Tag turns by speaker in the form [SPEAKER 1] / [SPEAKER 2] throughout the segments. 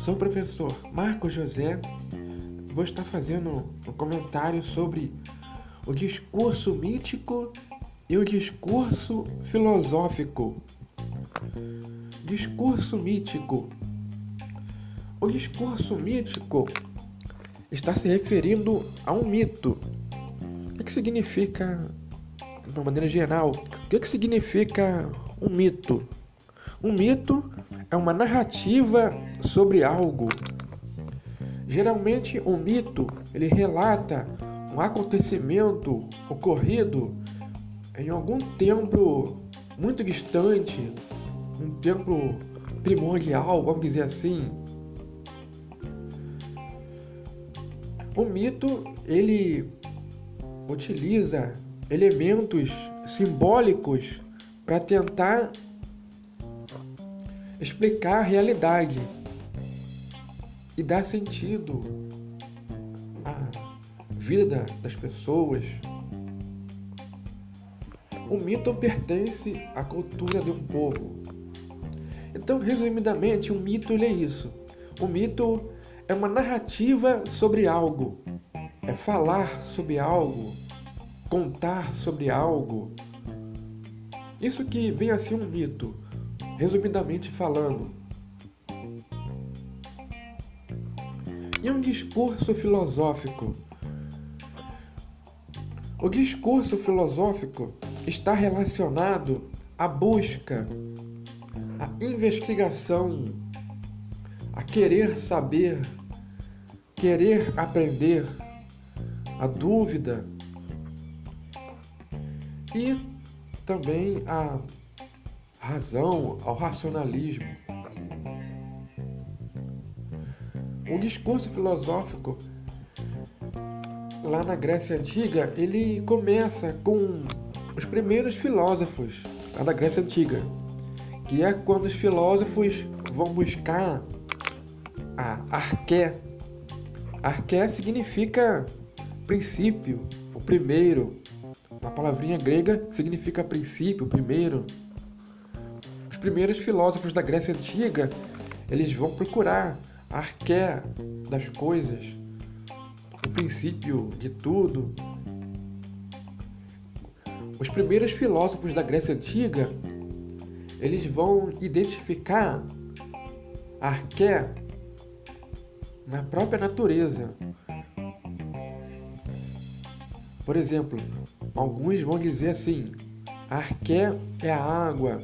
[SPEAKER 1] Sou o professor Marco José. Vou estar fazendo um comentário sobre o discurso mítico e o discurso filosófico. Discurso mítico. O discurso mítico está se referindo a um mito. O que significa, de uma maneira geral, o que significa um mito? Um mito é uma narrativa sobre algo. Geralmente, um mito ele relata um acontecimento ocorrido em algum tempo muito distante, um tempo primordial, vamos dizer assim. O mito ele utiliza elementos simbólicos para tentar explicar a realidade e dar sentido à vida das pessoas. O mito pertence à cultura de um povo. Então, resumidamente, um mito é isso. O mito é uma narrativa sobre algo, é falar sobre algo, contar sobre algo. Isso que vem a ser um mito, resumidamente falando. E um discurso filosófico. O discurso filosófico está relacionado à busca, à investigação, a querer saber, querer aprender, a dúvida e também a razão, ao racionalismo. O discurso filosófico lá na Grécia Antiga, ele começa com os primeiros filósofos lá da Grécia Antiga, que é quando os filósofos vão buscar a arqué. Arqué significa princípio, o primeiro. Uma palavrinha grega significa princípio, primeiro. Os primeiros filósofos da Grécia Antiga, eles vão procurar a arqué das coisas, o princípio de tudo, os primeiros filósofos da Grécia Antiga, eles vão identificar a arqué na própria natureza. Por exemplo, alguns vão dizer assim: arqué é a água.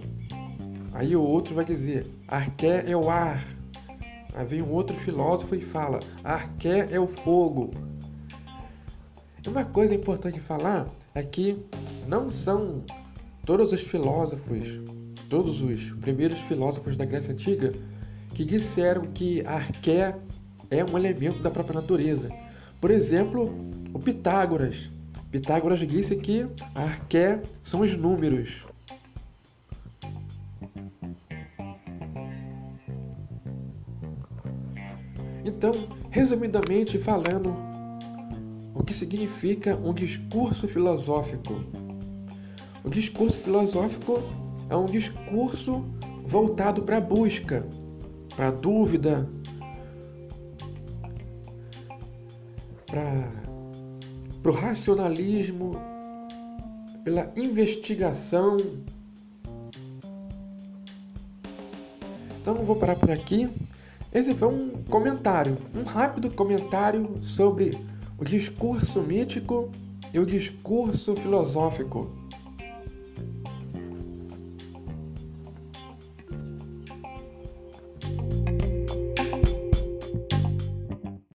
[SPEAKER 1] Aí o outro vai dizer: arqué é o ar. Aí vem um outro filósofo e fala: arqué é o fogo. Uma coisa importante falar é que não são todos os filósofos, todos os primeiros filósofos da Grécia Antiga que disseram que arqué é um elemento da própria natureza. Por exemplo, o Pitágoras. Pitágoras disse que arqué são os números. Então, resumidamente falando, o que significa um discurso filosófico? O discurso filosófico é um discurso voltado para a busca, para a dúvida, para o racionalismo, pela investigação. Então vou parar por aqui. Esse foi um comentário, um rápido comentário sobre o discurso mítico e o discurso filosófico.